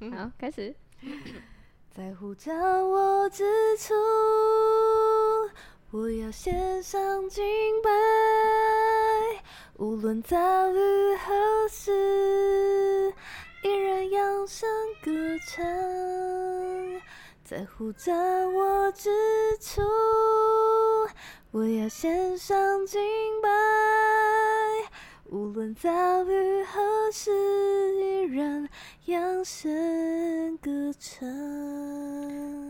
好，开始。在呼叫我之处，我要献上敬拜，无论遭遇何事，依然扬声歌唱。在呼召我之处，我要献上敬拜，无论遭遇何事，依然扬声歌唱。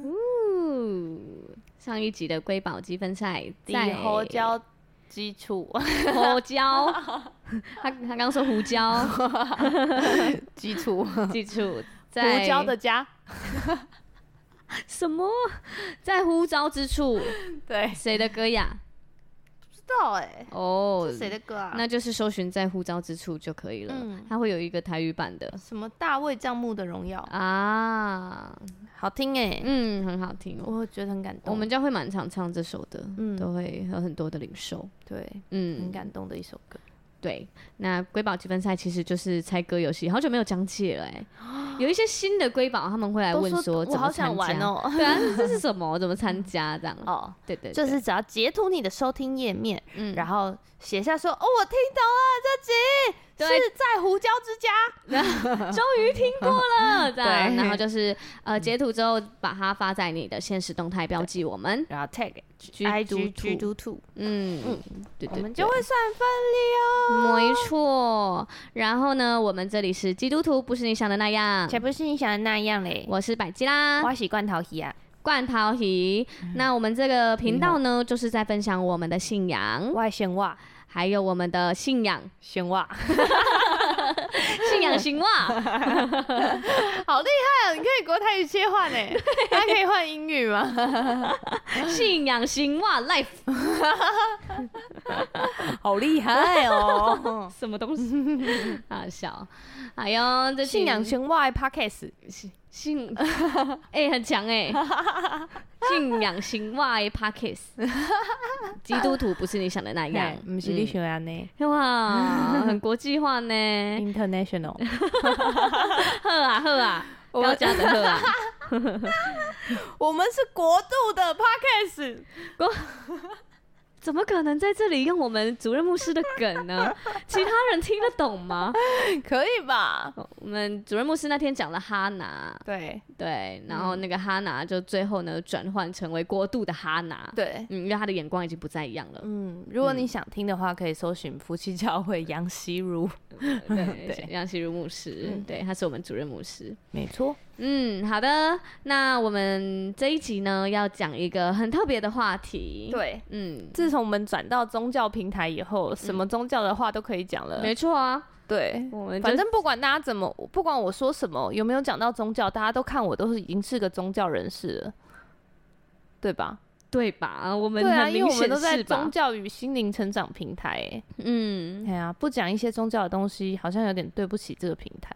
呜，上一集的瑰宝积分赛在胡椒基础，胡椒，他他刚说胡椒基础基础，在胡椒的家。什么？在呼召之处？对，谁的歌呀？不知道哎、欸。哦，是谁的歌啊？那就是搜寻在呼召之处就可以了。嗯，它会有一个台语版的。什么大卫帐幕的荣耀啊？好听哎、欸，嗯，很好听，我觉得很感动。我们家会蛮常唱这首的，嗯，都会有很多的领受。对，嗯，很感动的一首歌。对，那瑰宝积分赛其实就是猜歌游戏，好久没有讲解了哎。有一些新的瑰宝他们会来问说怎么参加哦？对啊，这是什么？怎么参 加这样？哦，对对，就是只要截图你的收听页面，嗯，然后写下说哦，我听懂了这集。是在胡椒之家，终于听过了。对，然后就是呃截图之后把它发在你的现实动态标记我们，然后 tag I G G Do Two，嗯嗯，对对，我们就会算分里哦。没错。然后呢，我们这里是基督徒，不是你想的那样，才不是你想的那样嘞。我是百基啦，我是罐头鱼啊，罐头鱼。那我们这个频道呢，就是在分享我们的信仰，外显哇。还有我们的信仰神话，信仰神话，好厉害啊！你可以国泰语切换呢，还可以换英语吗？信仰神话 life，好厉害哦！什么东西？好笑。哎呦这信仰神话 podcast。信。哎、欸、很强哎、欸，信仰神话的 Podcast 基督徒不是你想的那样，不是你想的呢，哇，很国际化呢，International，好啊好啊，高价的好啊，我们是国度的 Podcast。怎么可能在这里用我们主任牧师的梗呢？其他人听得懂吗？可以吧？我们主任牧师那天讲了哈拿，对对，然后那个哈拿就最后呢转换成为过度的哈拿，对，嗯，因为他的眼光已经不再一样了。嗯，如果你想听的话，可以搜寻夫妻教会杨希如，对 对，杨希如牧师，对，他是我们主任牧师，没错。嗯，好的，那我们这一集呢要讲一个很特别的话题。对，嗯，自从我们转到宗教平台以后，什么宗教的话都可以讲了。没错啊，对，我们反正不管大家怎么，不管我说什么，有没有讲到宗教，大家都看我都是已经是个宗教人士了，对吧？对吧？我们对啊，因为我们都在宗教与心灵成长平台。嗯，哎呀，不讲一些宗教的东西，好像有点对不起这个平台。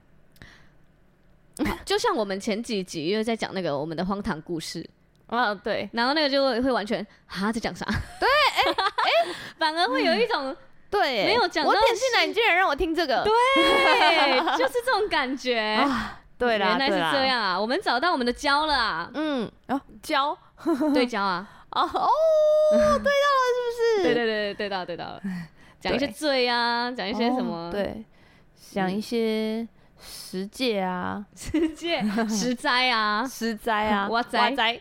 就像我们前几集因为在讲那个我们的荒唐故事啊，对，然后那个就会会完全啊在讲啥？对，哎、欸、哎，欸、反而会有一种、嗯、对没有讲。我点进来，你竟然让我听这个，对，就是这种感觉。啊、对啦，原来是这样啊！我们找到我们的胶了啊！嗯，哦，胶，对焦啊！哦哦，对到了，是不是？对对对对到对到了。讲一些罪啊，讲一些什么？对，讲一些。十戒啊，十戒，十灾啊，十灾啊，哇灾，十灾，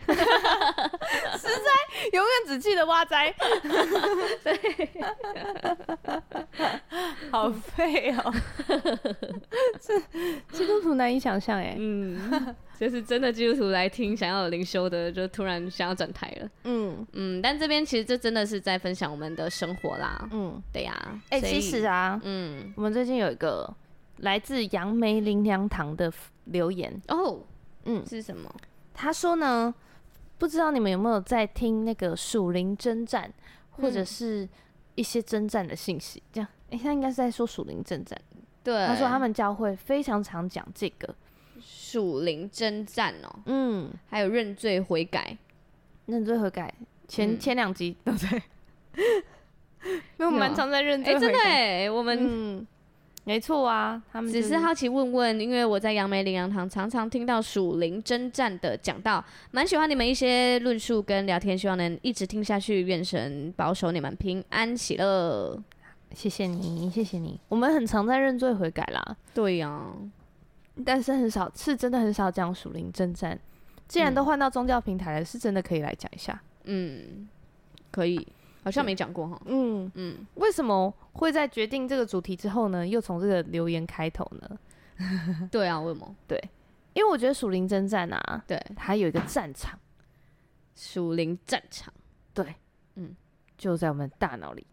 永远只记得哇灾，对，好废哦，这基督徒难以想象哎，嗯，就是真的基督徒来听，想要有灵修的，就突然想要转台了，嗯。嗯，但这边其实这真的是在分享我们的生活啦，嗯，对呀，哎，其实啊，嗯，我们最近有一个。来自杨梅林良堂的留言。哦，嗯，是什么？他说呢，不知道你们有没有在听那个属灵征战，或者是一些征战的信息？这样，哎、欸，他应该是在说属灵征战。对，他说他们教会非常常讲这个。属灵征战哦，嗯，还有认罪悔改，认罪悔改，前、嗯、前两集对不对？因为我们蛮常在认罪悔改，哎、欸，真的哎，我们。嗯没错啊，他们、就是、只是好奇问问，因为我在杨梅灵粮堂常常听到属灵征战的讲道，蛮喜欢你们一些论述跟聊天，希望能一直听下去。愿神保守你们平安喜乐，谢谢你，谢谢你。我们很常在认罪悔改啦，对呀、啊，但是很少，是真的很少讲属灵征战。既然都换到宗教平台了，是真的可以来讲一下。嗯，可以。好像没讲过哈，嗯嗯，为什么会在决定这个主题之后呢，又从这个留言开头呢？对啊，为什么？对，因为我觉得属灵征战啊，对，它有一个战场，属灵战场，对，嗯，就在我们大脑里。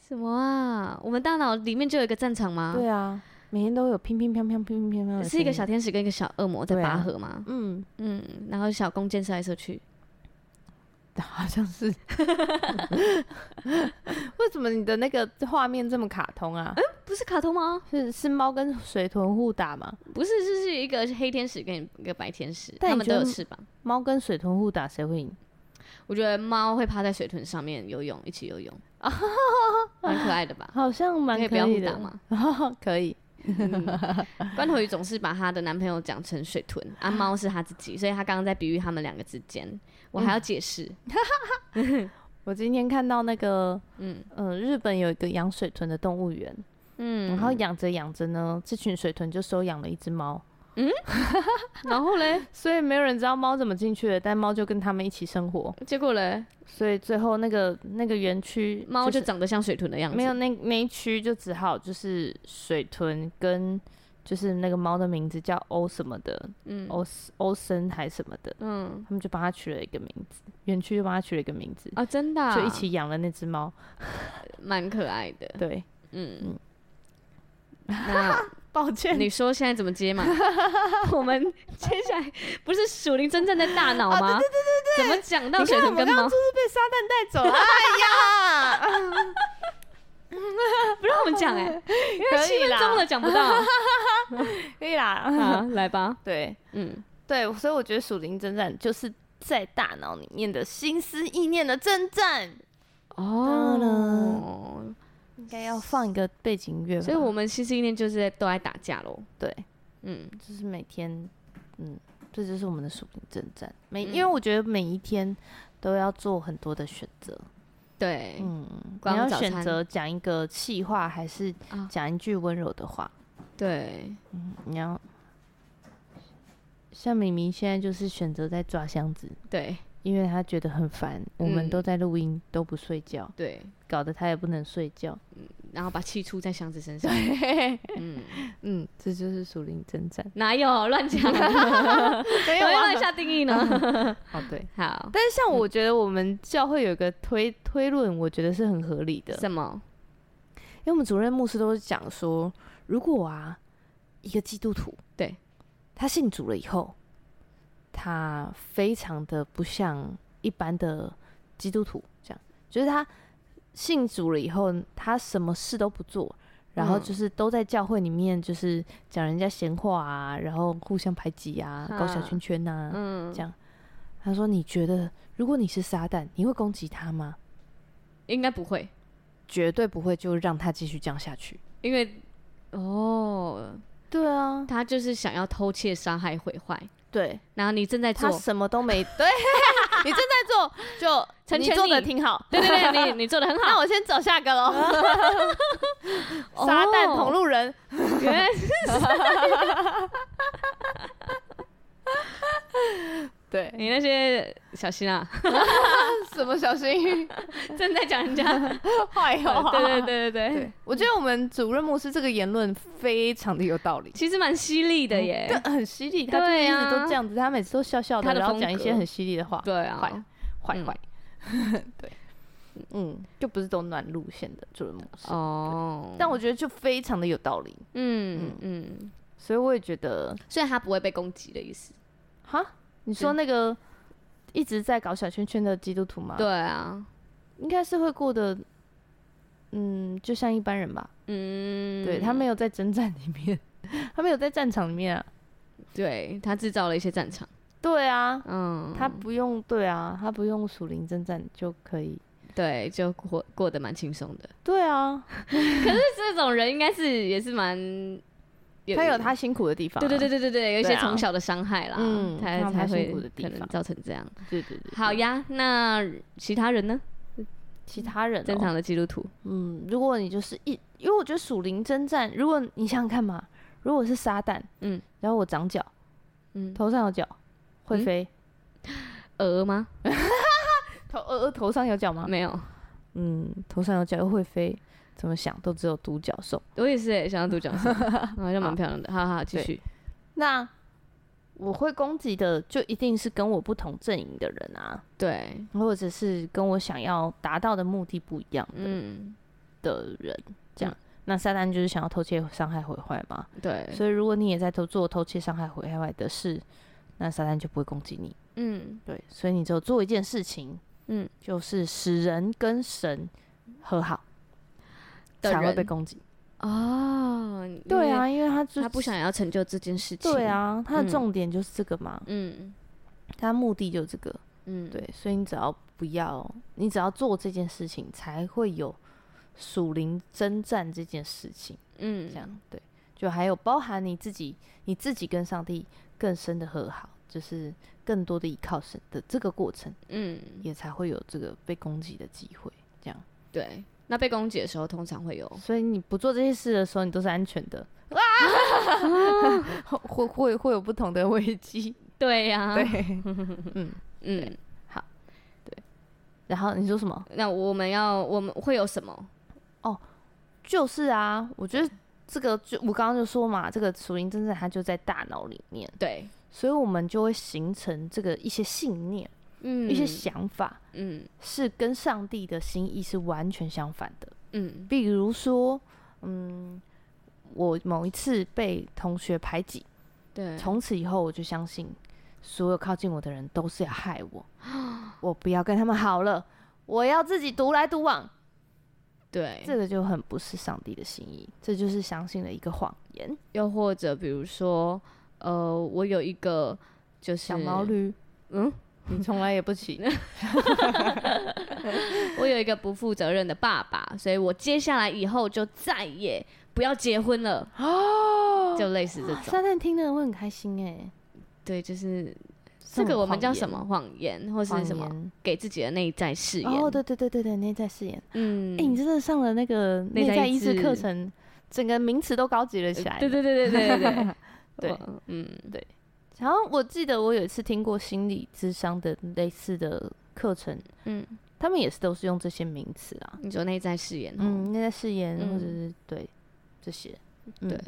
什么啊？我们大脑里面就有一个战场吗？对啊，每天都有乒乒乓乓、乒乒乓乓，是一个小天使跟一个小恶魔在拔河吗？啊、嗯嗯，然后小弓箭射来射去。好像是，为什么你的那个画面这么卡通啊？嗯，不是卡通吗？是是猫跟水豚互打吗？不是，是是一个黑天使跟一个白天使，他们都有翅膀。猫跟水豚互打，谁会赢？我觉得猫会趴在水豚上面游泳，一起游泳，蛮可爱的吧？好像蛮可以的。可以不要互打吗？可以。关头鱼总是把她的男朋友讲成水豚，啊，猫是她自己，所以她刚刚在比喻他们两个之间。我还要解释，嗯、我今天看到那个，嗯。嗯、呃，日本有一个养水豚的动物园，嗯，然后养着养着呢，这群水豚就收养了一只猫，嗯，然后嘞，所以没有人知道猫怎么进去的，但猫就跟他们一起生活，结果嘞，所以最后那个那个园区猫就长得像水豚的样子，没有那那一区就只好就是水豚跟。就是那个猫的名字叫欧什么的，嗯，欧欧森还什么的，嗯，他们就帮他取了一个名字，园区就帮他取了一个名字啊，真的、啊，就一起养了那只猫，蛮可爱的，对，嗯嗯。那 抱歉，你说现在怎么接嘛？我们接下来不是属灵真正的大脑吗？啊、对对对对，怎么讲到水豚跟猫？就是被撒旦带走了，哎呀！不让我们讲哎、欸，因为七分钟了讲不到，可以啦，好来吧。对，嗯，对，所以我觉得属灵征战就是在大脑里面的心思意念的征战。哦，应该要放一个背景音乐。所以我们心思意念就是在都在打架喽。对，嗯，就是每天，嗯，这就是我们的属灵征战。每，因为我觉得每一天都要做很多的选择。对，嗯，你要选择讲一个气话，还是讲一句温柔的话？对，嗯，你要像明明现在就是选择在抓箱子，对，因为他觉得很烦，我们都在录音都不睡觉，对，搞得他也不能睡觉，嗯，然后把气出在箱子身上，嗯嗯，这就是属灵征战，哪有乱讲？没有乱下定义呢？哦，对，好，但是像我觉得我们教会有一个推推论，我觉得是很合理的，什么？因为我们主任牧师都是讲说。如果啊，一个基督徒，对，他信主了以后，他非常的不像一般的基督徒，这样，就是他信主了以后，他什么事都不做，然后就是都在教会里面，就是讲人家闲话啊，然后互相排挤啊，搞小圈圈啊，嗯，这样。他说：“你觉得，如果你是撒旦，你会攻击他吗？”应该不会，绝对不会，就让他继续这样下去，因为。哦，对啊，他就是想要偷窃、杀害、毁坏。对，然后你正在做，他什么都没 对，你正在做，就成全你做的挺好。对对对，你 你做的很好。那我先走下个喽。撒旦同路人，原来是。对你那些小心啊！什么小心？正在讲人家 坏话。对对对对对，我觉得我们主任牧师这个言论非常的有道理，其实蛮犀利的耶，很犀利。他就一直都这样子，他每次都笑笑的，然后讲一些很犀利的话。对啊，坏坏坏。对，嗯，就不是走暖路线的主任牧师哦。但我觉得就非常的有道理。嗯嗯，所以我也觉得，虽然他不会被攻击的意思。哈？你说那个一直在搞小圈圈的基督徒吗？对啊，应该是会过得，嗯，就像一般人吧。嗯，对，他没有在征战里面，他没有在战场里面啊。对，他制造了一些战场。对啊，嗯，他不用，对啊，他不用属灵征战就可以。对，就过过得蛮轻松的。对啊，可是这种人应该是也是蛮，他有他辛苦的地方。对对对对对对，有一些从小的伤害啦，嗯，才才会可能造成这样。对对对。好呀，那其他人呢？其他人正常的基督徒，嗯，如果你就是一，因为我觉得属灵征战，如果你想想看嘛，如果是撒旦，嗯，然后我长脚，嗯，头上有脚，会飞，鹅吗？头鹅头上有脚吗？没有，嗯，头上有脚又会飞，怎么想都只有独角兽。我也是诶，想要独角兽，好像蛮漂亮的。好好，继续。那我会攻击的，就一定是跟我不同阵营的人啊，对，或者是跟我想要达到的目的不一样的，嗯，的人，这样。嗯、那撒旦就是想要偷窃、伤害、毁坏嘛，对。所以如果你也在偷做偷窃、伤害、毁坏的事，那撒旦就不会攻击你，嗯，对。所以你只有做一件事情，嗯，就是使人跟神和好，才会被攻击。哦，对啊，因为他就他不想要成就这件事情。对啊，他的重点就是这个嘛。嗯，他目的就是这个。嗯，对，所以你只要不要，你只要做这件事情，才会有属灵征战这件事情。嗯，这样对，就还有包含你自己，你自己跟上帝更深的和好，就是更多的依靠神的这个过程。嗯，也才会有这个被攻击的机会。这样对。那被攻击的时候，通常会有，所以你不做这些事的时候，你都是安全的。哇，会会会有不同的危机。对呀，对，嗯嗯，好，对。然后你说什么？那我们要我们会有什么？哦，就是啊，我觉得这个就我刚刚就说嘛，这个属灵真正它就在大脑里面。对，所以我们就会形成这个一些信念。嗯，一些想法，嗯，是跟上帝的心意是完全相反的，嗯，比如说，嗯，我某一次被同学排挤，对，从此以后我就相信，所有靠近我的人都是要害我，我不要跟他们好了，我要自己独来独往，对，这个就很不是上帝的心意，这就是相信了一个谎言，又或者比如说，呃，我有一个就是小毛驴，嗯。你从来也不骑，我有一个不负责任的爸爸，所以我接下来以后就再也不要结婚了。哦，就类似这种。撒旦听的人会很开心哎。对，就是这个我们叫什么谎言，或是什么给自己的内在誓言。哦，对对对对对，内在誓言。嗯，哎，你真的上了那个内在意识课程，整个名词都高级了起来。对对对对对对对，嗯，对。然后我记得我有一次听过心理智商的类似的课程，嗯，他们也是都是用这些名词啊，你说内在誓言，嗯，内在誓言或者是对这些，对，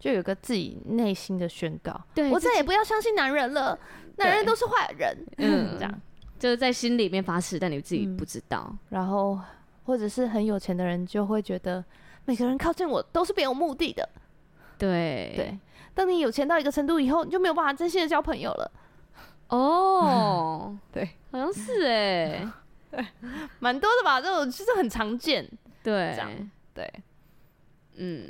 就有个自己内心的宣告，对，我再也不要相信男人了，男人都是坏人，嗯，这样。就是在心里面发誓，但你自己不知道。然后或者是很有钱的人就会觉得每个人靠近我都是别有目的的，对。对。当你有钱到一个程度以后，你就没有办法真心的交朋友了。哦，对，好像是哎，对，蛮多的吧？这种其实很常见。对，对，嗯，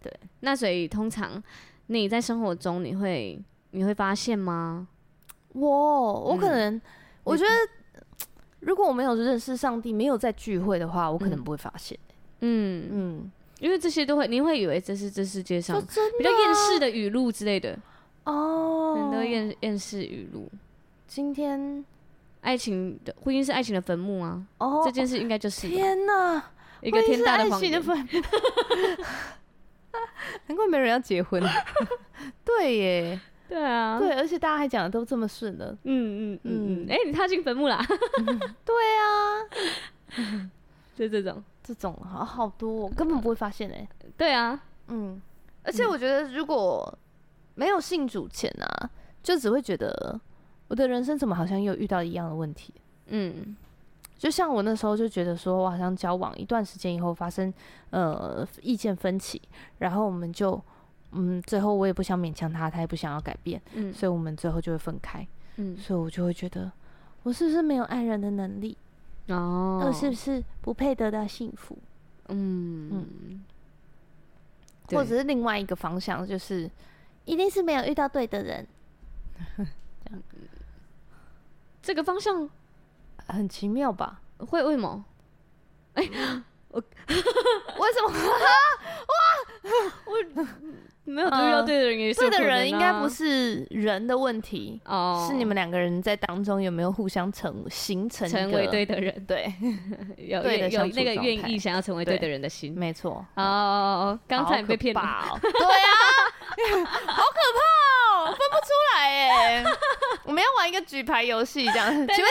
对。那所以通常你在生活中你会你会发现吗？我我可能我觉得，如果我没有认识上帝，没有在聚会的话，我可能不会发现。嗯嗯。因为这些都会，你会以为这是这世界上比较厌世的语录之类的哦，很多厌厌世语录。今天爱情的婚姻是爱情的坟墓啊！哦，这件事应该就是天哪，一个天大的谎言。难怪没人要结婚。对耶，对啊，对，而且大家还讲的都这么顺的。嗯嗯嗯嗯，哎，你踏进坟墓啦？对啊，就这种。这种好好多，我根本不会发现哎。对啊，嗯，而且我觉得如果没有信主前啊，就只会觉得我的人生怎么好像又遇到一样的问题。嗯，就像我那时候就觉得说，我好像交往一段时间以后发生呃意见分歧，然后我们就嗯最后我也不想勉强他，他也不想要改变，嗯，所以我们最后就会分开。嗯，所以我就会觉得我是不是没有爱人的能力？哦，那是不是不配得到幸福？嗯嗯，或者是另外一个方向，就是一定是没有遇到对的人。这样，这个方向很奇妙吧？会为什么？哎，我 为什么？哇，我没有遇到对的人也是，对的人应该不是人的问题哦，是你们两个人在当中有没有互相成形成成为对的人？对，有有有那个愿意想要成为对的人的心，没错。哦，刚才被骗了，对啊，好可怕哦，分不出来哎。我们要玩一个举牌游戏，这样。请问这句话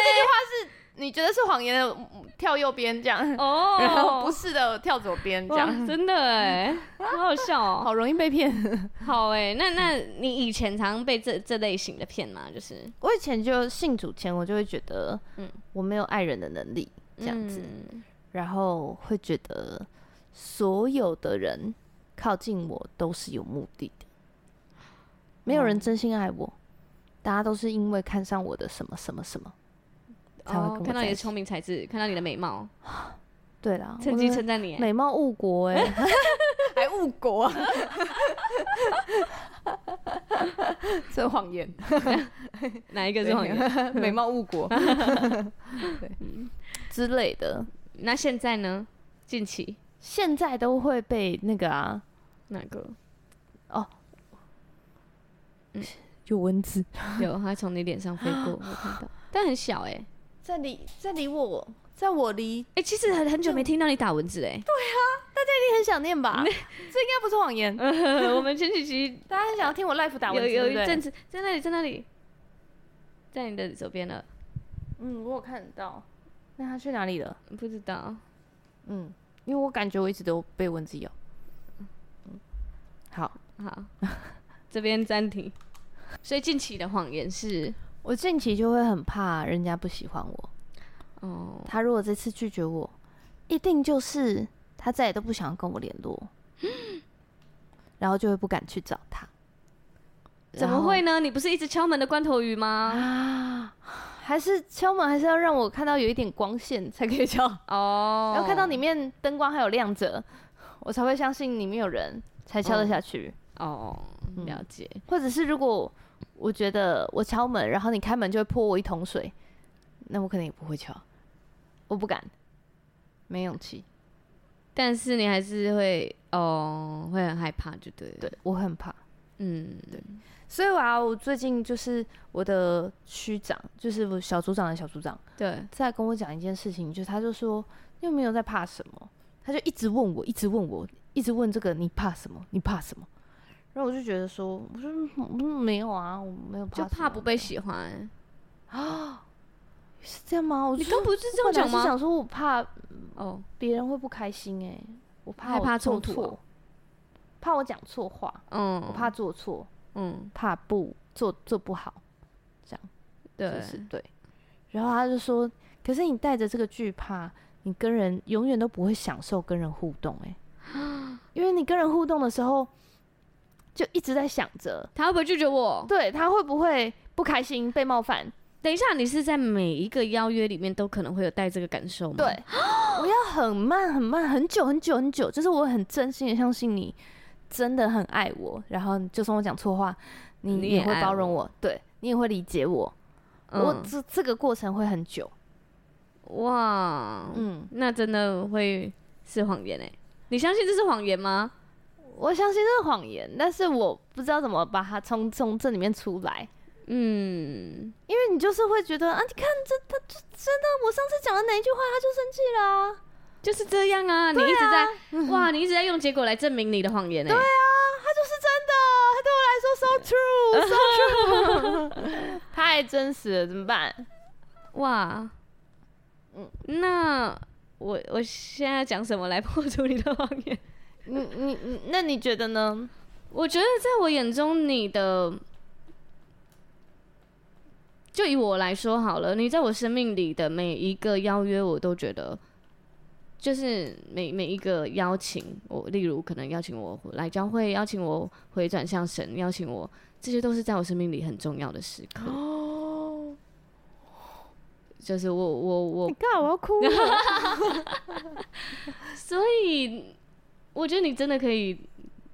是？你觉得是谎言的跳右边这样 哦，然后不是的跳左边这样，真的哎，好好笑哦，好容易被骗。好哎，那那你以前常被这这类型的骗吗？就是我以前就信主前，我就会觉得，嗯，我没有爱人的能力这样子，嗯、然后会觉得所有的人靠近我都是有目的的，没有人真心爱我，大家都是因为看上我的什么什么什么。哦，看到你的聪明才智，看到你的美貌，对了，趁机称赞你，美貌误国哎，还误国，这谎言，哪一个是谎言？美貌误国，对。之类的。那现在呢？近期？现在都会被那个啊，哪个？哦，嗯，有蚊子，有，它从你脸上飞过，我看到，但很小哎。在离在离我，在我离哎、欸，其实很很久没听到你打蚊子哎。对啊，大家一定很想念吧？这应该不是谎言。我们前几期大家很想要听我 live 打蚊子，有有一阵子在那里，在那里，在你的左边了。嗯，我有看到。那他去哪里了？不知道。嗯，因为我感觉我一直都被蚊子咬。嗯，好好，这边暂停。所以近期的谎言是。我近期就会很怕人家不喜欢我。哦，他如果这次拒绝我，一定就是他再也都不想跟我联络，然后就会不敢去找他。怎么会呢？你不是一直敲门的关头鱼吗？啊，还是敲门还是要让我看到有一点光线才可以敲哦，然后看到里面灯光还有亮着，我才会相信里面有人，才敲得下去。哦，了解。或者是如果。我觉得我敲门，然后你开门就会泼我一桶水，那我可能也不会敲，我不敢，没勇气。但是你还是会哦，会很害怕，就对了。对，我很怕。嗯，对。所以啊，我最近就是我的区长，就是我小组长的小组长，对，在跟我讲一件事情，就是他就说你有没有在怕什么？他就一直问我，一直问我，一直问这个你怕什么？你怕什么？然后我就觉得说，我说没有啊，我没有怕，就怕不被喜欢啊？是这样吗？我你刚不是这样讲吗？是想说我怕哦，别人会不开心哎，我怕我做错，怕我讲错话，嗯，我怕做错，嗯，怕不做做不好，这样，对，对。然后他就说，可是你带着这个惧怕，你跟人永远都不会享受跟人互动哎，因为你跟人互动的时候。就一直在想着他会不会拒绝我？对，他会不会不开心、被冒犯？等一下，你是在每一个邀约里面都可能会有带这个感受吗？对，我要很慢、很慢、很久、很久、很久，就是我很真心的相信你真的很爱我，然后就算我讲错话，你也会包容我，你对你也会理解我。嗯、我这这个过程会很久。哇，嗯，那真的会是谎言欸？你相信这是谎言吗？我相信这是谎言，但是我不知道怎么把它从从这里面出来。嗯，因为你就是会觉得啊，你看这他就真的，我上次讲的哪一句话他就生气了啊，就是这样啊。你一直在、啊、哇，你一直在用结果来证明你的谎言呢、欸。对啊，他就是真的，他对我来说 so true so true，太真实了，怎么办？哇，嗯，那我我现在要讲什么来破除你的谎言？你你你，那你觉得呢？我觉得在我眼中，你的就以我来说好了，你在我生命里的每一个邀约，我都觉得就是每每一个邀请，我例如可能邀请我来教会，邀请我回转向神，邀请我，这些都是在我生命里很重要的时刻。哦，就是我我我，你看我要哭了，所以。我觉得你真的可以，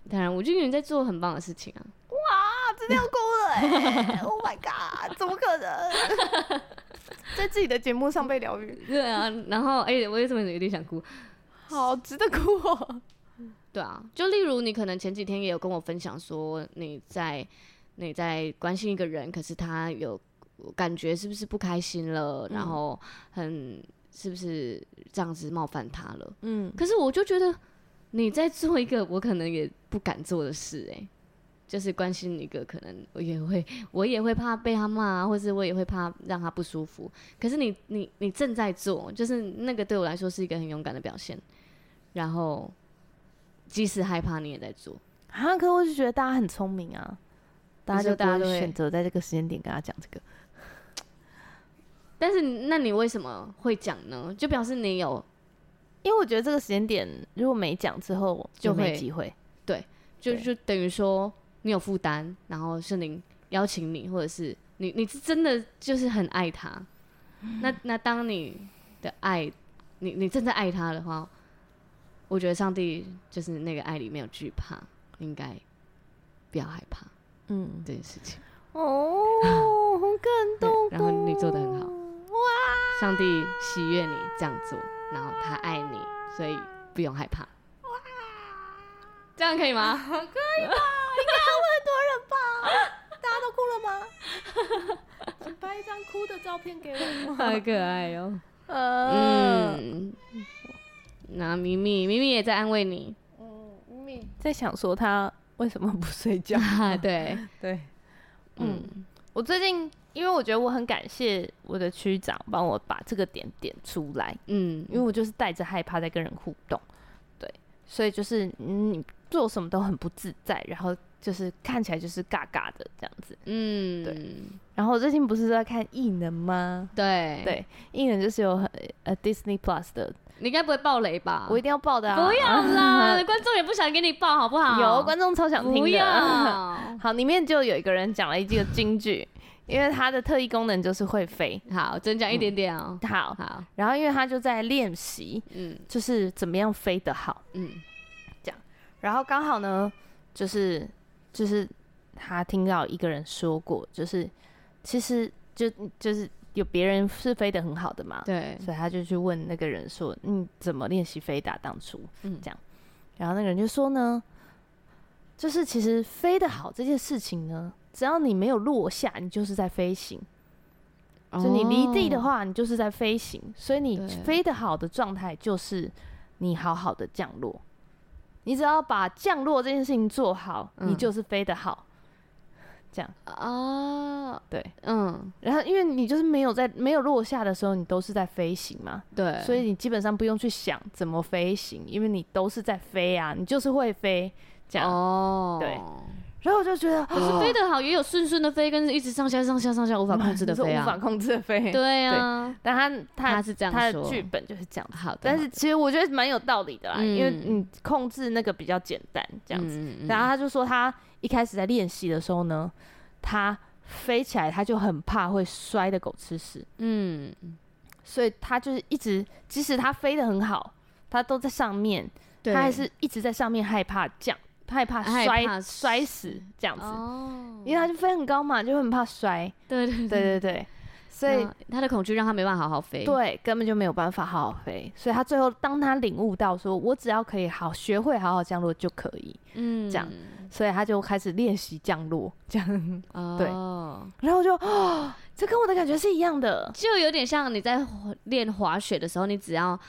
当然，我觉得你在做很棒的事情啊！哇，真的要哭了哎！Oh my god，怎么可能？在自己的节目上被疗愈。对啊，然后哎、欸，我为什么有点想哭？好值得哭哦。对啊，就例如你可能前几天也有跟我分享说，你在你在关心一个人，可是他有感觉是不是不开心了，嗯、然后很是不是这样子冒犯他了？嗯，可是我就觉得你在做一个我可能也不敢做的事、欸，哎，就是关心一个可能我也会我也会怕被他骂，或是我也会怕让他不舒服。可是你你你正在做，就是那个对我来说是一个很勇敢的表现，然后。即使害怕，你也在做啊！可我就觉得大家很聪明啊，大家就大家都选择在这个时间点跟他讲这个。但是，那你为什么会讲呢？就表示你有，因为我觉得这个时间点如果没讲之后就没机会。对，就就等于说你有负担，然后圣灵邀请你，或者是你你是真的就是很爱他。嗯、那那当你的爱，你你真的爱他的话。我觉得上帝就是那个爱里没有惧怕，应该不要害怕，嗯，这件事情。哦，好感 动。然后你做的很好，哇！上帝喜悦你这样做，然后他爱你，所以不用害怕。哇！这样可以吗？可以吧？应该会很多人吧？大家都哭了吗？请拍一张哭的照片给我。好可爱哟。嗯。那咪咪，咪咪也在安慰你。嗯，咪咪在想说他为什么不睡觉？对 对，嗯，我最近因为我觉得我很感谢我的区长帮我把这个点点出来。嗯，因为我就是带着害怕在跟人互动，对，所以就是你做什么都很不自在，然后就是看起来就是尬尬的这样子。嗯，对。然后我最近不是在看异能吗？对对，异能就是有很呃 Disney Plus 的。你应该不会爆雷吧？我一定要爆的啊！不要啦，观众也不想给你爆，好不好？有观众超想听的。不要。好，里面就有一个人讲了一句金句，因为他的特异功能就是会飞。好，只能讲一点点哦。好好。然后因为他就在练习，嗯，就是怎么样飞得好，嗯，这样。然后刚好呢，就是就是他听到一个人说过，就是其实就就是。有别人是飞得很好的嘛？对，所以他就去问那个人说：“你怎么练习飞的？当初，嗯，这样。”然后那个人就说呢：“就是其实飞得好这件事情呢，只要你没有落下，你就是在飞行。就你离地的话，你就是在飞行。所以你飞得好的状态就是你好好的降落。你只要把降落这件事情做好，你就是飞得好。”这样。啊，对，嗯，然后因为你就是没有在没有落下的时候，你都是在飞行嘛，对，所以你基本上不用去想怎么飞行，因为你都是在飞啊，你就是会飞，这样。哦，对。然后我就觉得，可是飞得好，也有顺顺的飞，跟一直上下上下上下 无法控制的飞啊，无法控制的飞，对啊。但他他是这样说，他的剧本就是这样好的，但是其实我觉得蛮有道理的啦，因为你控制那个比较简单，这样子。然后他就说他。一开始在练习的时候呢，他飞起来他就很怕会摔的狗吃屎，嗯，所以他就是一直，即使他飞得很好，他都在上面，对。他还是一直在上面害怕降，害怕摔怕摔死这样子，哦，因为他就飞很高嘛，就很怕摔，对对对。对对。所以他的恐惧让他没办法好好飞，对，根本就没有办法好好飞。所以他最后当他领悟到说，我只要可以好学会好好降落就可以，嗯，这样，所以他就开始练习降落，这样，哦、对。然后就哦，这跟我的感觉是一样的，就有点像你在练滑雪的时候，你只要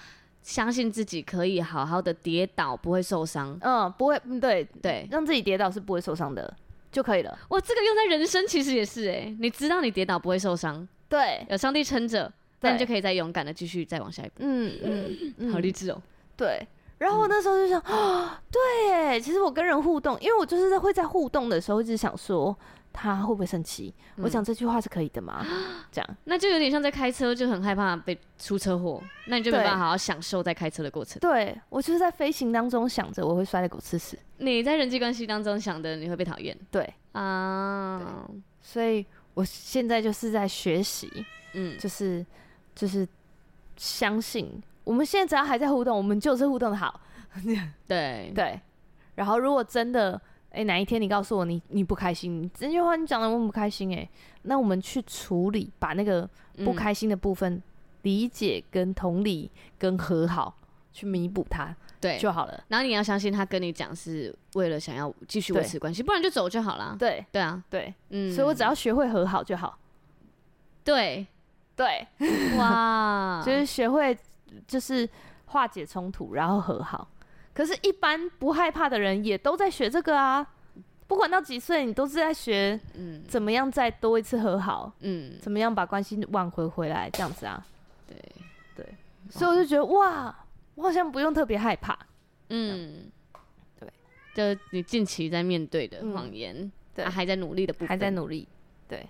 相信自己可以好好的跌倒，不会受伤，嗯，不会，对对，让自己跌倒是不会受伤的就可以了。哇，这个用在人生其实也是哎、欸，你知道你跌倒不会受伤。对，有上帝撑着，那你就可以再勇敢的继续再往下一步。嗯嗯，好励志哦。对，然后我那时候就想，啊，对，其实我跟人互动，因为我就是在会在互动的时候一直想说，他会不会生气？我讲这句话是可以的吗？这样，那就有点像在开车，就很害怕被出车祸，那你就没办法好好享受在开车的过程。对，我就是在飞行当中想着我会摔得狗吃屎。你在人际关系当中想的你会被讨厌。对啊，所以。我现在就是在学习，嗯，就是就是相信，我们现在只要还在互动，我们就是互动的好，对对。然后如果真的哎、欸，哪一天你告诉我你你不开心，这句话你讲的我很不开心、欸，哎，那我们去处理，把那个不开心的部分理解、跟同理、跟和好，去弥补它，对就好了。然后你要相信他跟你讲是为了想要继续维持关系，不然就走就好了。对对啊，对，嗯，所以我只要学会和好就好。对对，哇，就是学会就是化解冲突，然后和好。可是，一般不害怕的人也都在学这个啊。不管到几岁，你都是在学，嗯，怎么样再多一次和好，嗯，怎么样把关系挽回回来，这样子啊。对。对，所以我就觉得哇，我好像不用特别害怕。嗯，对，就你近期在面对的谎言，对，还在努力的部分，还在努力。对，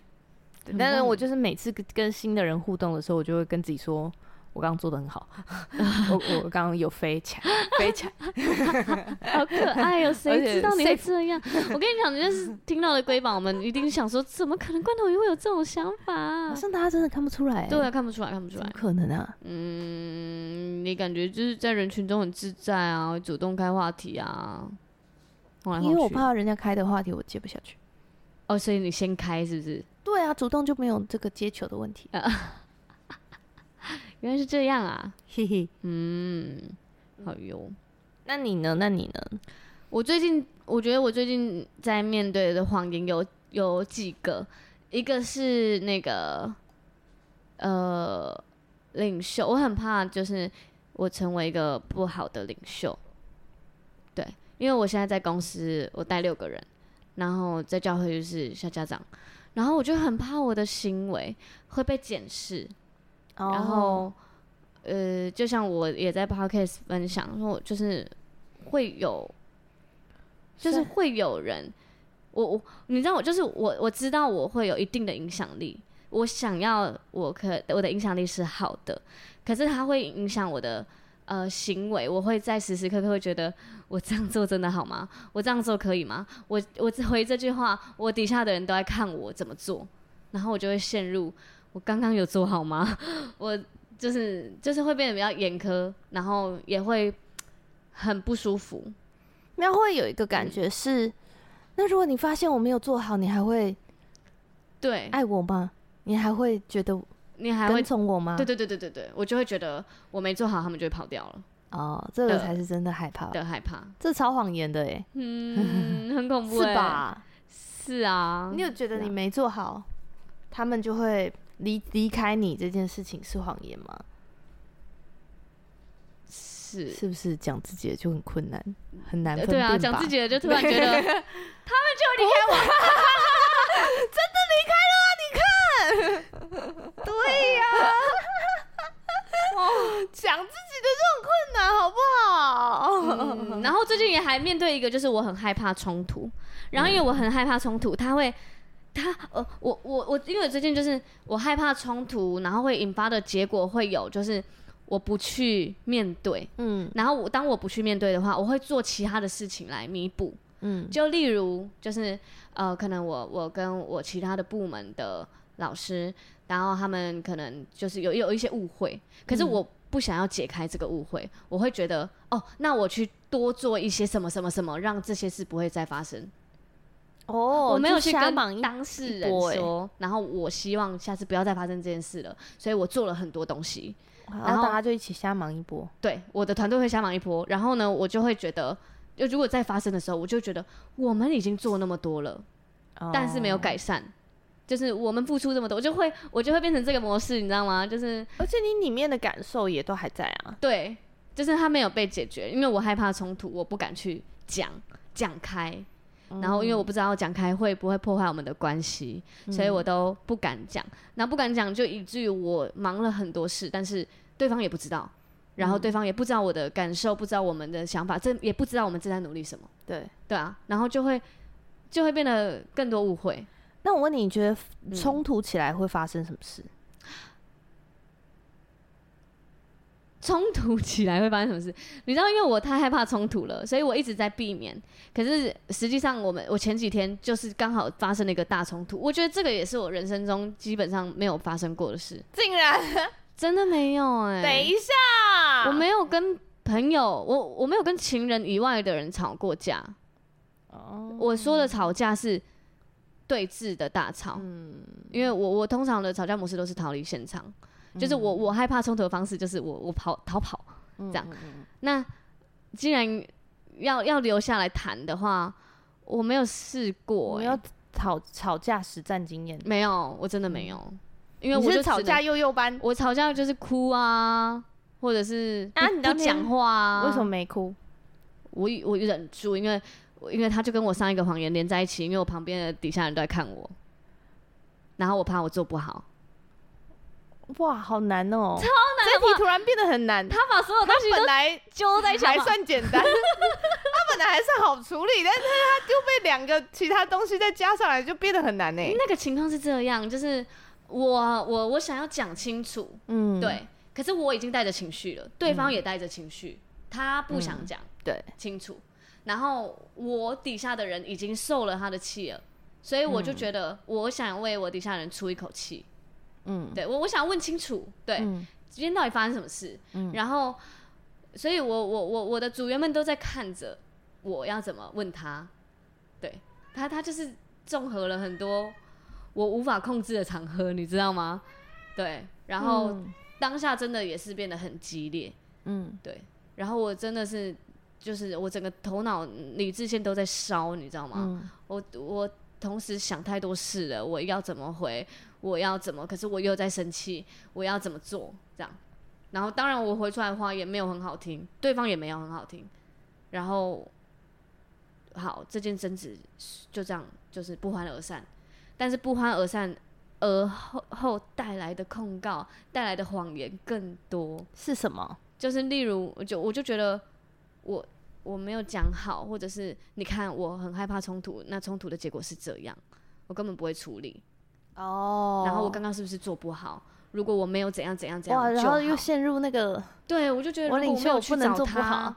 但是我就是每次跟跟新的人互动的时候，我就会跟自己说。我刚刚做的很好，我我刚刚有飞起来，飞起来，好可爱哟！谁知道你会这样？我跟你讲，你就是听到的瑰宝，我们一定想说，怎么可能罐头鱼会有这种想法？好像大家真的看不出来，对啊，看不出来，看不出来，可能啊？嗯，你感觉就是在人群中很自在啊，会主动开话题啊。因为我怕人家开的话题我接不下去。哦，所以你先开是不是？对啊，主动就没有这个接球的问题。原来是这样啊，嘿嘿，嗯，好哟。那你呢？那你呢？我最近，我觉得我最近在面对的谎言有有几个，一个是那个，呃，领袖，我很怕就是我成为一个不好的领袖，对，因为我现在在公司，我带六个人，然后在教会就是小家长，然后我就很怕我的行为会被检视。然后，呃，就像我也在 podcast 分享说，就是会有，就是会有人，我我你知道我就是我我知道我会有一定的影响力，我想要我可我的影响力是好的，可是它会影响我的呃行为，我会在时时刻刻会觉得我这样做真的好吗？我这样做可以吗？我我回这句话，我底下的人都在看我怎么做，然后我就会陷入。我刚刚有做好吗？我就是就是会变得比较严苛，然后也会很不舒服。那会有一个感觉是，嗯、那如果你发现我没有做好，你还会对爱我吗？你还会觉得你还会宠我吗？对对对对对对，我就会觉得我没做好，他们就会跑掉了。哦，这个才是真的害怕的害怕，这超谎言的哎，嗯，很恐怖，是吧？是啊，你有觉得你没做好，啊、他们就会。离离开你这件事情是谎言吗？是，是不是讲自己的就很困难，很难分辨？对啊，讲自己的就 突然觉得他们就离开我，真的离开了啊！你看，对呀、啊，哦，讲自己的就很困难，好不好？嗯、然后最近也还面对一个，就是我很害怕冲突，然后因为我很害怕冲突，他会。他呃，我我我，因为最近就是我害怕冲突，然后会引发的结果会有，就是我不去面对，嗯，然后我当我不去面对的话，我会做其他的事情来弥补，嗯，就例如就是呃，可能我我跟我其他的部门的老师，然后他们可能就是有有一些误会，可是我不想要解开这个误会，我会觉得哦，那我去多做一些什么什么什么，让这些事不会再发生。哦，oh, 我没有去跟当事人说，然后我希望下次不要再发生这件事了，所以我做了很多东西，然后大家就一起瞎忙一波。对，我的团队会瞎忙一波，然后呢，我就会觉得，就如果再发生的时候，我就觉得我们已经做那么多了，oh. 但是没有改善，就是我们付出这么多，我就会我就会变成这个模式，你知道吗？就是而且你里面的感受也都还在啊。对，就是他没有被解决，因为我害怕冲突，我不敢去讲讲开。然后，因为我不知道讲开会不会破坏我们的关系，嗯、所以我都不敢讲。那不敢讲，就以至于我忙了很多事，但是对方也不知道，然后对方也不知道我的感受，不知道我们的想法，这也不知道我们正在努力什么。对对啊，然后就会就会变得更多误会。那我问你，你觉得冲突起来会发生什么事？嗯冲突起来会发生什么事？你知道，因为我太害怕冲突了，所以我一直在避免。可是实际上，我们我前几天就是刚好发生了一个大冲突。我觉得这个也是我人生中基本上没有发生过的事。竟然真的没有哎、欸！等一下，我没有跟朋友，我我没有跟情人以外的人吵过架。哦，我说的吵架是对峙的大吵，嗯，因为我我通常的吵架模式都是逃离现场，就是我我害怕冲突的方式就是我我跑逃跑这样。那既然要要留下来谈的话，我没有试过、欸，没有吵吵架实战经验，没有，我真的没有，因为我是吵架幼幼班，我吵架就是哭啊，或者是啊，你不讲话啊，为什么没哭？我我忍住，因为因为他就跟我上一个谎言连在一起，因为我旁边的底下人都在看我，然后我怕我做不好。哇，好难哦、喔！超难，这题突然变得很难。他把所有东西本来揪在一起，还算简单。他本来还算好处理，但是他就被两个其他东西再加上来，就变得很难呢、欸。那个情况是这样，就是我我我想要讲清楚，嗯，对，可是我已经带着情绪了，对方也带着情绪，嗯、他不想讲，对，清楚。然后我底下的人已经受了他的气了，所以我就觉得我想为我底下的人出一口气。嗯，对我我想问清楚，对，嗯、今天到底发生什么事？嗯，然后，所以我我我我的组员们都在看着我要怎么问他，对他他就是综合了很多我无法控制的场合，你知道吗？对，然后、嗯、当下真的也是变得很激烈，嗯，对，然后我真的是就是我整个头脑理智线都在烧，你知道吗？嗯、我我同时想太多事了，我要怎么回？我要怎么？可是我又在生气，我要怎么做？这样，然后当然我回出来的话也没有很好听，对方也没有很好听，然后，好，这件争执就这样就是不欢而散，但是不欢而散而后后带来的控告带来的谎言更多是什么？就是例如，我就我就觉得我我没有讲好，或者是你看我很害怕冲突，那冲突的结果是这样，我根本不会处理。哦，然后我刚刚是不是做不好？如果我没有怎样怎样怎样，哇，然后又陷入那个，对我就觉得我领袖不能做不好，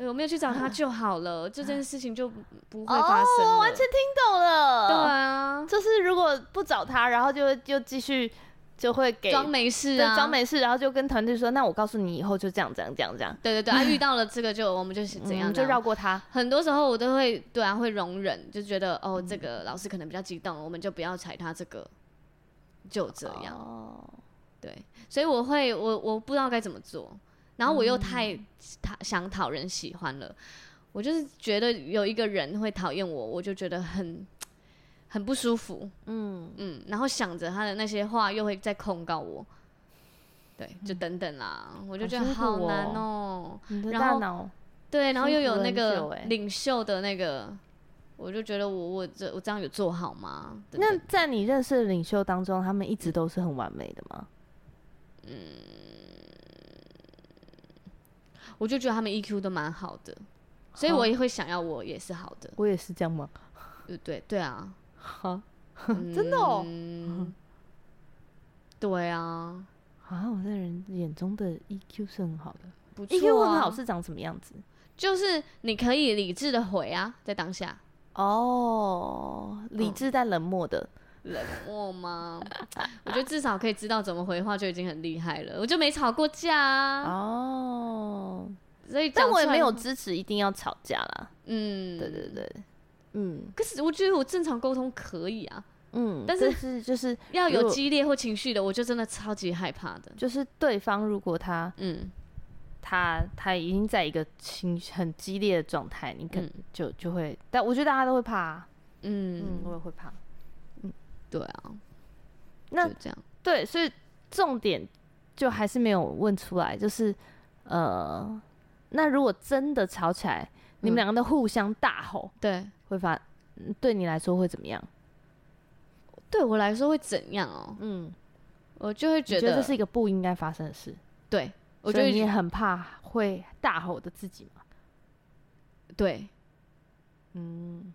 我没有去找他就好了，这件事情就不会发生。我完全听懂了，对啊，就是如果不找他，然后就就继续。就会给装没事啊，装没事，然后就跟团队说：“那我告诉你，以后就这样，这样，这样，这样。”对对对，啊，遇到了这个就我们就是怎样，就绕过他。很多时候我都会对啊，会容忍，就觉得哦，这个老师可能比较激动，我们就不要踩他这个，就这样。对，所以我会我我不知道该怎么做，然后我又太讨想讨人喜欢了，我就是觉得有一个人会讨厌我，我就觉得很。很不舒服，嗯嗯，然后想着他的那些话，又会再控告我，对，就等等啦，嗯、我就觉得好难哦、喔。你的大脑，对，然后又有那个领袖的那个，我就觉得我我这我这样有做好吗？等等那在你认识的领袖当中，他们一直都是很完美的吗？嗯，我就觉得他们 EQ 都蛮好的，所以我也会想要我也是好的。我也是这样吗？对对对啊。哈，真的哦，对啊，啊，我在人眼中的 EQ 是很好的，不错，EQ 很好是长什么样子？就是你可以理智的回啊，在当下。哦，理智但冷漠的，冷漠吗？我觉得至少可以知道怎么回话就已经很厉害了。我就没吵过架啊。哦，所以但我也没有支持一定要吵架啦。嗯，对对对。嗯，可是我觉得我正常沟通可以啊，嗯，但是就是要有激烈或情绪的，我就真的超级害怕的。就是对方如果他，嗯，他他已经在一个情很激烈的状态，你可能就就会，但我觉得大家都会怕啊，嗯。嗯，我也会怕，嗯，对啊，那这样。对，所以重点就还是没有问出来，就是呃，那如果真的吵起来，你们两个都互相大吼，对。会发，对你来说会怎么样？对我来说会怎样哦？嗯，我就会觉得，这是一个不应该发生的事。对，我觉得你很怕会大吼的自己嘛。对，嗯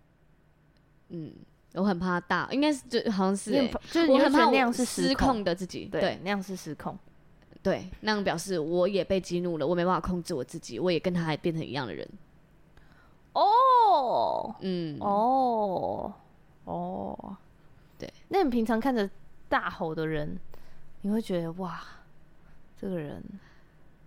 嗯，我很怕大，应该是就好像是、欸，就是我很怕那样是失控的自己。对，对，那样是失控。对，那样表示我也被激怒了，我没办法控制我自己，我也跟他还变成一样的人。哦，嗯，哦，哦，对，那你平常看着大吼的人，你会觉得哇，这个人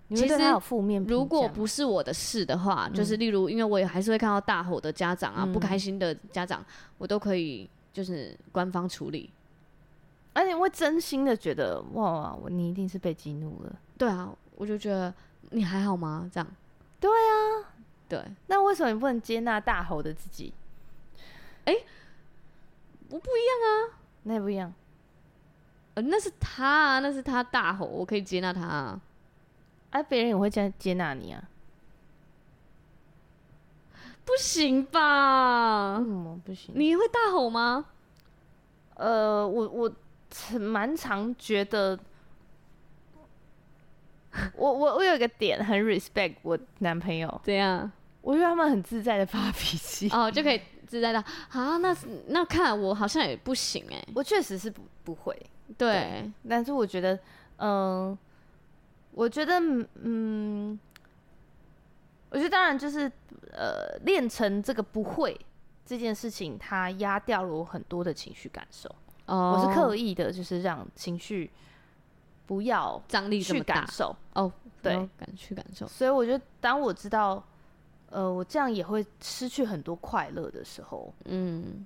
你会对他有负面？如果不是我的事的话，嗯、就是例如，因为我也还是会看到大吼的家长啊，嗯、不开心的家长，我都可以就是官方处理。而且我会真心的觉得，哇，我你一定是被激怒了。对啊，我就觉得你还好吗？这样。对啊，对。那为什么你不能接纳大吼的自己？哎、欸，我不一样啊。那也不一样。呃，那是他啊，那是他大吼，我可以接纳他啊。哎、啊，别人也会接接纳你啊？不行吧？什么，不行。你会大吼吗？呃，我我蛮常觉得，我我我有一个点很 respect 我男朋友。怎样？我觉得他们很自在的发脾气。哦，就可以自在的。啊，那那看我好像也不行哎。我确实是不不会。对，对，但是我觉得，嗯、呃，我觉得，嗯，我觉得当然就是，呃，练成这个不会这件事情，它压掉了我很多的情绪感受。哦，我是刻意的，就是让情绪不要张力去感受。哦，对，感去感受。所以我觉得，当我知道，呃，我这样也会失去很多快乐的时候，嗯。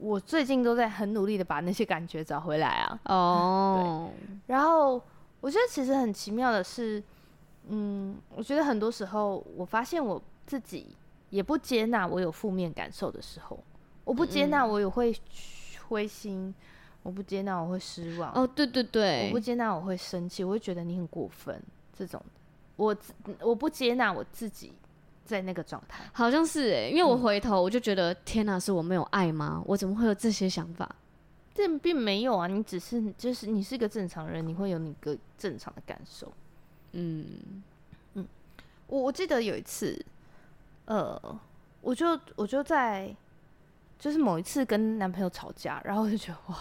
我最近都在很努力的把那些感觉找回来啊。哦，对。然后我觉得其实很奇妙的是，嗯，我觉得很多时候我发现我自己也不接纳我有负面感受的时候，我不接纳我也会灰心，我不接纳我会失望。哦，对对对，我不接纳我会生气，我会觉得你很过分。这种，我我不接纳我自己。在那个状态，好像是哎、欸，因为我回头我就觉得，嗯、天哪，是我没有爱吗？我怎么会有这些想法？这并没有啊，你只是就是你是一个正常人，你会有你个正常的感受。嗯嗯，我我记得有一次，呃，我就我就在就是某一次跟男朋友吵架，然后我就觉得哇，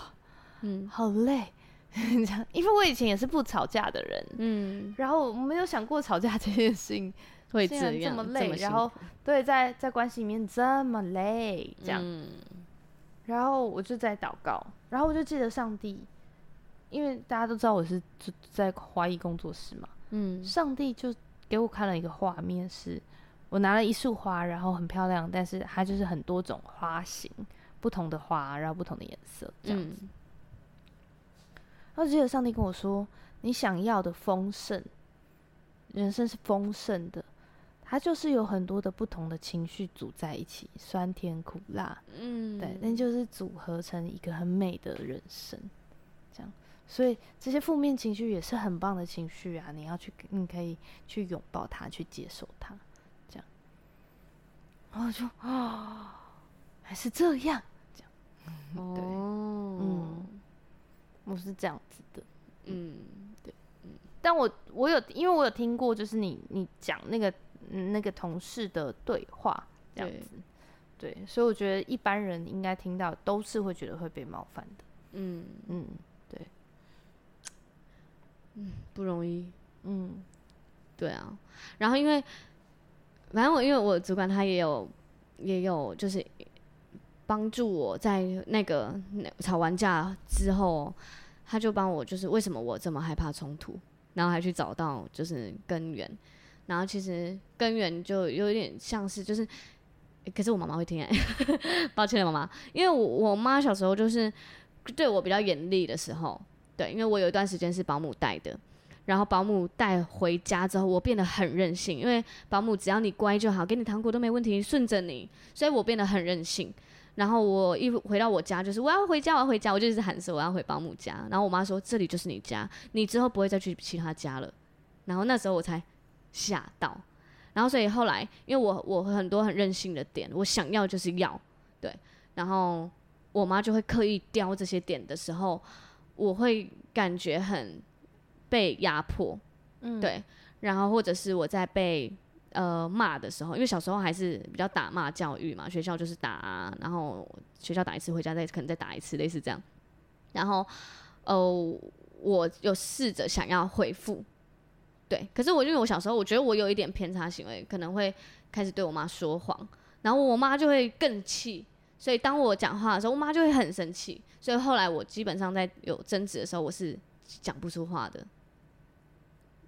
嗯，好累，因为我以前也是不吵架的人，嗯，然后我没有想过吵架这件事情。会这样这么累，然后对，在在关系里面这么累，这样，嗯、然后我就在祷告，然后我就记得上帝，因为大家都知道我是就在华裔工作室嘛，嗯，上帝就给我看了一个画面，是我拿了一束花，然后很漂亮，但是它就是很多种花型，不同的花，然后不同的颜色，这样子。嗯、然后记得上帝跟我说：“你想要的丰盛，人生是丰盛的。”它就是有很多的不同的情绪组在一起，酸甜苦辣，嗯，对，那就是组合成一个很美的人生，这样。所以这些负面情绪也是很棒的情绪啊，你要去，你可以去拥抱它，去接受它，这样。然后就啊，还是这样，这样，对，哦、嗯，我是这样子的，嗯，对，嗯。但我我有，因为我有听过，就是你你讲那个。嗯，那个同事的对话这样子，对，对，所以我觉得一般人应该听到都是会觉得会被冒犯的。嗯嗯，对，嗯，不容易。嗯，对啊。然后因为，反正我因为我主管他也有也有就是帮助我在那个吵完架之后，他就帮我就是为什么我这么害怕冲突，然后还去找到就是根源。然后其实根源就有点像是就是，可是我妈妈会听哎，抱歉了妈妈，因为我我妈小时候就是对我比较严厉的时候，对，因为我有一段时间是保姆带的，然后保姆带回家之后，我变得很任性，因为保姆只要你乖就好，给你糖果都没问题，顺着你，所以我变得很任性。然后我一回到我家就是我要回家，我要回家，我就一直喊说我要回保姆家。然后我妈说这里就是你家，你之后不会再去其他家了。然后那时候我才。吓到，然后所以后来，因为我我很多很任性的点，我想要就是要，对，然后我妈就会刻意刁这些点的时候，我会感觉很被压迫，嗯，对，然后或者是我在被呃骂的时候，因为小时候还是比较打骂教育嘛，学校就是打啊，然后学校打一次，回家再可能再打一次，类似这样，然后呃，我有试着想要回复。对，可是我因为我小时候，我觉得我有一点偏差行为，可能会开始对我妈说谎，然后我妈就会更气，所以当我讲话的时候，我妈就会很生气，所以后来我基本上在有争执的时候，我是讲不出话的。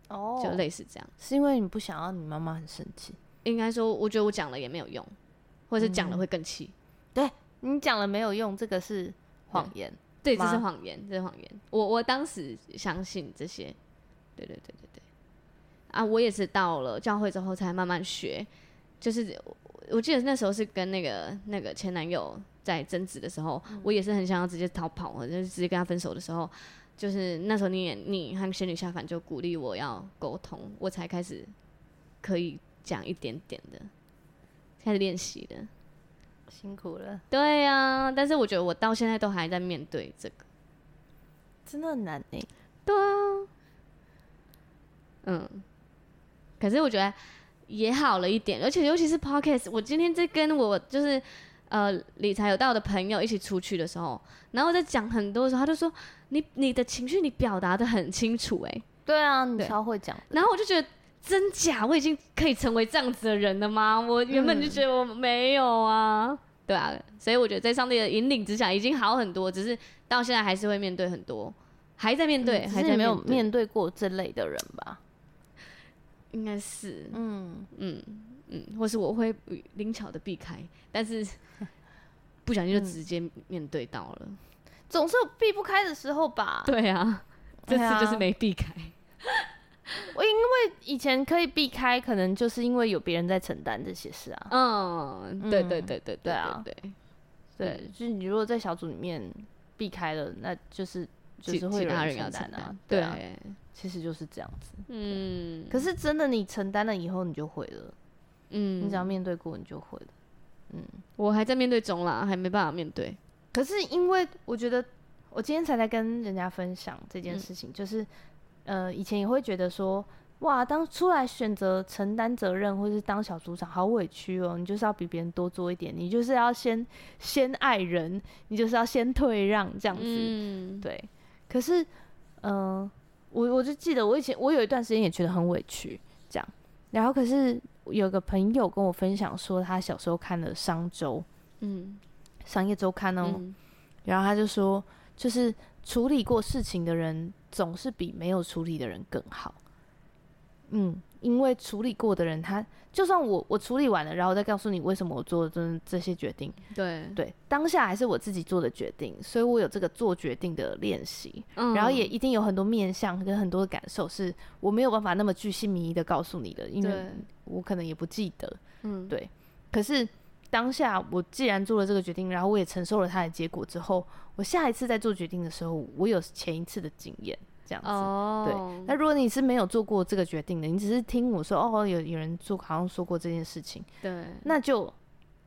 哦，就类似这样。是因为你不想要你妈妈很生气？应该说，我觉得我讲了也没有用，或者是讲了会更气。嗯、对你讲了没有用，这个是谎言。对，这是谎言，这是谎言。我我当时相信这些。对对对对对。啊，我也是到了教会之后才慢慢学，就是我，我记得那时候是跟那个那个前男友在争执的时候，嗯、我也是很想要直接逃跑，就是直接跟他分手的时候，就是那时候你也你和仙女下凡就鼓励我要沟通，我才开始可以讲一点点的，开始练习的，辛苦了。对呀、啊，但是我觉得我到现在都还在面对这个，真的很难诶。对啊，嗯。可是我觉得也好了一点，而且尤其是 Podcast，我今天在跟我就是呃理财有道的朋友一起出去的时候，然后在讲很多的时候，他就说你你的情绪你表达的很清楚，哎，对啊，你超会讲。然后我就觉得真假，我已经可以成为这样子的人了吗？我原本就觉得我没有啊，嗯、对啊，所以我觉得在上帝的引领之下已经好很多，只是到现在还是会面对很多，还在面对，还是没有面对过这类的人吧。应该是，嗯嗯嗯，或是我会灵巧的避开，但是 不小心就直接面对到了，嗯、总是有避不开的时候吧？对啊，这次就是没避开。我因为以前可以避开，可能就是因为有别人在承担这些事啊。嗯，对对对对对啊，对对，就是你如果在小组里面避开了，那就是就是会有人承担啊，对啊。其实就是这样子，嗯。可是真的，你承担了以后，你就会了，嗯。你只要面对过，你就会了，嗯。我还在面对中啦，还没办法面对。可是因为我觉得，我今天才在跟人家分享这件事情，嗯、就是，呃，以前也会觉得说，哇，当出来选择承担责任，或是当小组长，好委屈哦。你就是要比别人多做一点，你就是要先先爱人，你就是要先退让这样子，嗯。对。可是，嗯、呃。我我就记得我以前我有一段时间也觉得很委屈，这样，然后可是有个朋友跟我分享说，他小时候看了商周，嗯，商业周刊哦，嗯、然后他就说，就是处理过事情的人总是比没有处理的人更好，嗯。因为处理过的人，他就算我我处理完了，然后再告诉你为什么我做这这些决定，对。对，当下还是我自己做的决定，所以我有这个做决定的练习，嗯，然后也一定有很多面向跟很多的感受是我没有办法那么具细靡遗的告诉你的，因为我可能也不记得，嗯，对。可是当下我既然做了这个决定，然后我也承受了它的结果之后，我下一次再做决定的时候，我有前一次的经验。这样子，oh. 对。那如果你是没有做过这个决定的，你只是听我说，哦，有有人做，好像说过这件事情，对，那就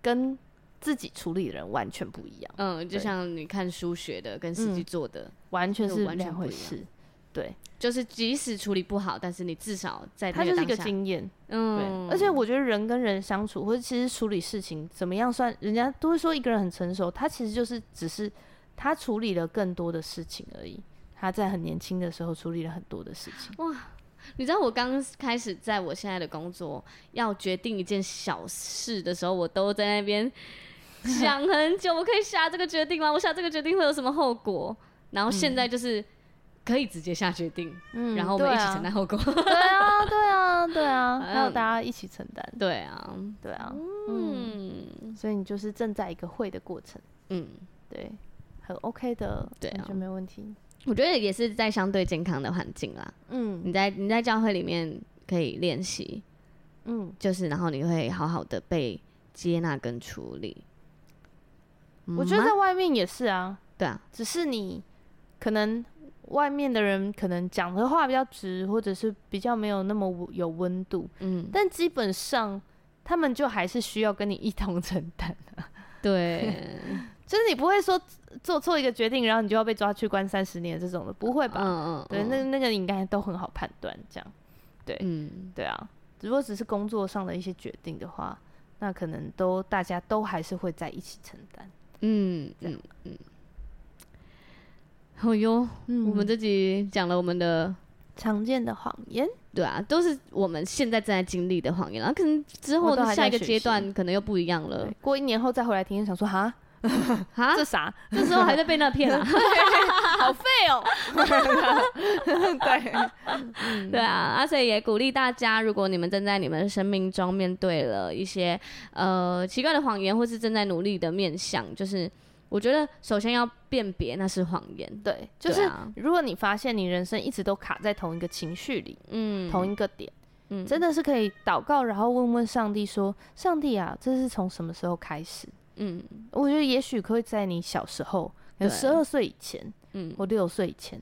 跟自己处理的人完全不一样。嗯，就像你看书学的，跟实际做的、嗯、完全是两回事。对，就是即使处理不好，但是你至少在它就是一个经验。嗯，对。而且我觉得人跟人相处，或者其实处理事情怎么样算，人家都会说一个人很成熟，他其实就是只是他处理了更多的事情而已。他在很年轻的时候处理了很多的事情。哇，你知道我刚开始在我现在的工作要决定一件小事的时候，我都在那边 想很久，我可以下这个决定吗？我下这个决定会有什么后果？然后现在就是可以直接下决定，嗯，然后我们一起承担后果。对啊，对啊，对啊，还有大家一起承担。对啊，对啊，嗯，所以你就是正在一个会的过程，嗯，对，很 OK 的，对啊，就没问题。我觉得也是在相对健康的环境啦。嗯，你在你在教会里面可以练习，嗯，就是然后你会好好的被接纳跟处理。我觉得在外面也是啊，对啊，只是你可能外面的人可能讲的话比较直，或者是比较没有那么有温度，嗯，但基本上他们就还是需要跟你一同承担的，对。就是你不会说做错一个决定，然后你就要被抓去关三十年这种的，不会吧？嗯嗯，嗯对，那那个你应该都很好判断，这样，对，嗯，对啊。如果只是工作上的一些决定的话，那可能都大家都还是会在一起承担，嗯，这样，嗯。好哟，嗯，我们这集讲了我们的常见的谎言，对啊，都是我们现在正在经历的谎言，然后可能之后的下一个阶段可能又不一样了。过一年后再回来听，想说哈。啊，这啥？这时候还在被那骗啊？好废哦。对，对啊，而且也鼓励大家，如果你们正在你们的生命中面对了一些呃奇怪的谎言，或是正在努力的面向，就是我觉得首先要辨别那是谎言。对，就是如果你发现你人生一直都卡在同一个情绪里，嗯，同一个点。嗯，真的是可以祷告，然后问问上帝说：“上帝啊，这是从什么时候开始？”嗯，我觉得也许可以在你小时候，有十二岁以前，嗯，或六岁以前，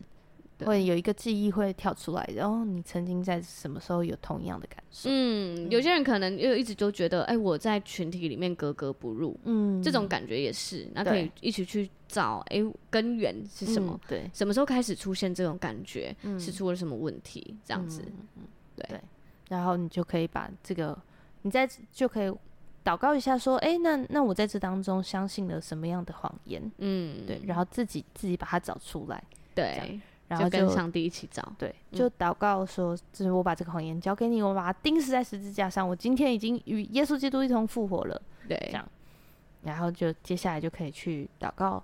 会有一个记忆会跳出来，然后你曾经在什么时候有同样的感受？嗯，有些人可能又一直都觉得，哎，我在群体里面格格不入，嗯，这种感觉也是，那可以一起去找，哎，根源是什么？对，什么时候开始出现这种感觉？嗯是出了什么问题？这样子，对。然后你就可以把这个，你在就可以祷告一下，说，哎，那那我在这当中相信了什么样的谎言？嗯，对，然后自己自己把它找出来，对，然后就跟上帝一起找，对，就祷告说，就是我把这个谎言交给你，我把它钉死在十字架上，我今天已经与耶稣基督一同复活了，对，这样，然后就接下来就可以去祷告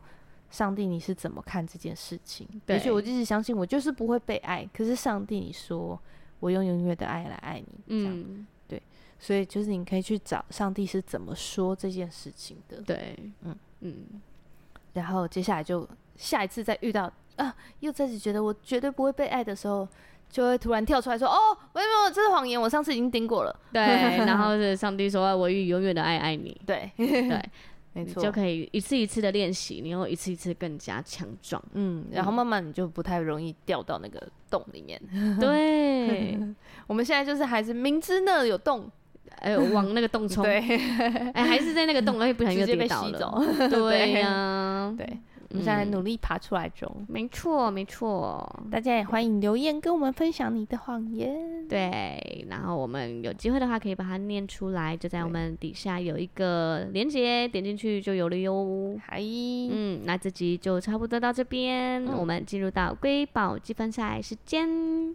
上帝，你是怎么看这件事情？也许，我一直相信我就是不会被爱，可是上帝你说。我用永远的爱来爱你，这样、嗯、对，所以就是你可以去找上帝是怎么说这件事情的，对，嗯嗯，然后接下来就下一次再遇到啊，又再次觉得我绝对不会被爱的时候，就会突然跳出来说：“哦，没有没有，这是谎言，我上次已经钉过了。”对，然后 是上帝说：“我以永远的爱爱你。”对对。没错，就可以一次一次的练习，你会一次一次更加强壮，嗯，然后慢慢你就不太容易掉到那个洞里面。对，我们现在就是还是明知那有洞，哎，往那个洞冲，对，哎，还是在那个洞，而且不小心又跌倒了。对呀，对。我们现在努力爬出来中，没错没错，大家也欢迎留言跟我们分享你的谎言。对，然后我们有机会的话可以把它念出来，就在我们底下有一个链接，点进去就有了哟。嗨，嗯，那这集就差不多到这边，嗯、我们进入到瑰宝积分赛时间。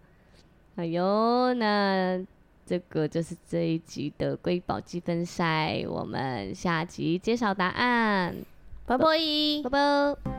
哎呦，那。这个就是这一集的瑰宝积分赛，我们下集揭晓答案，拜拜，拜拜。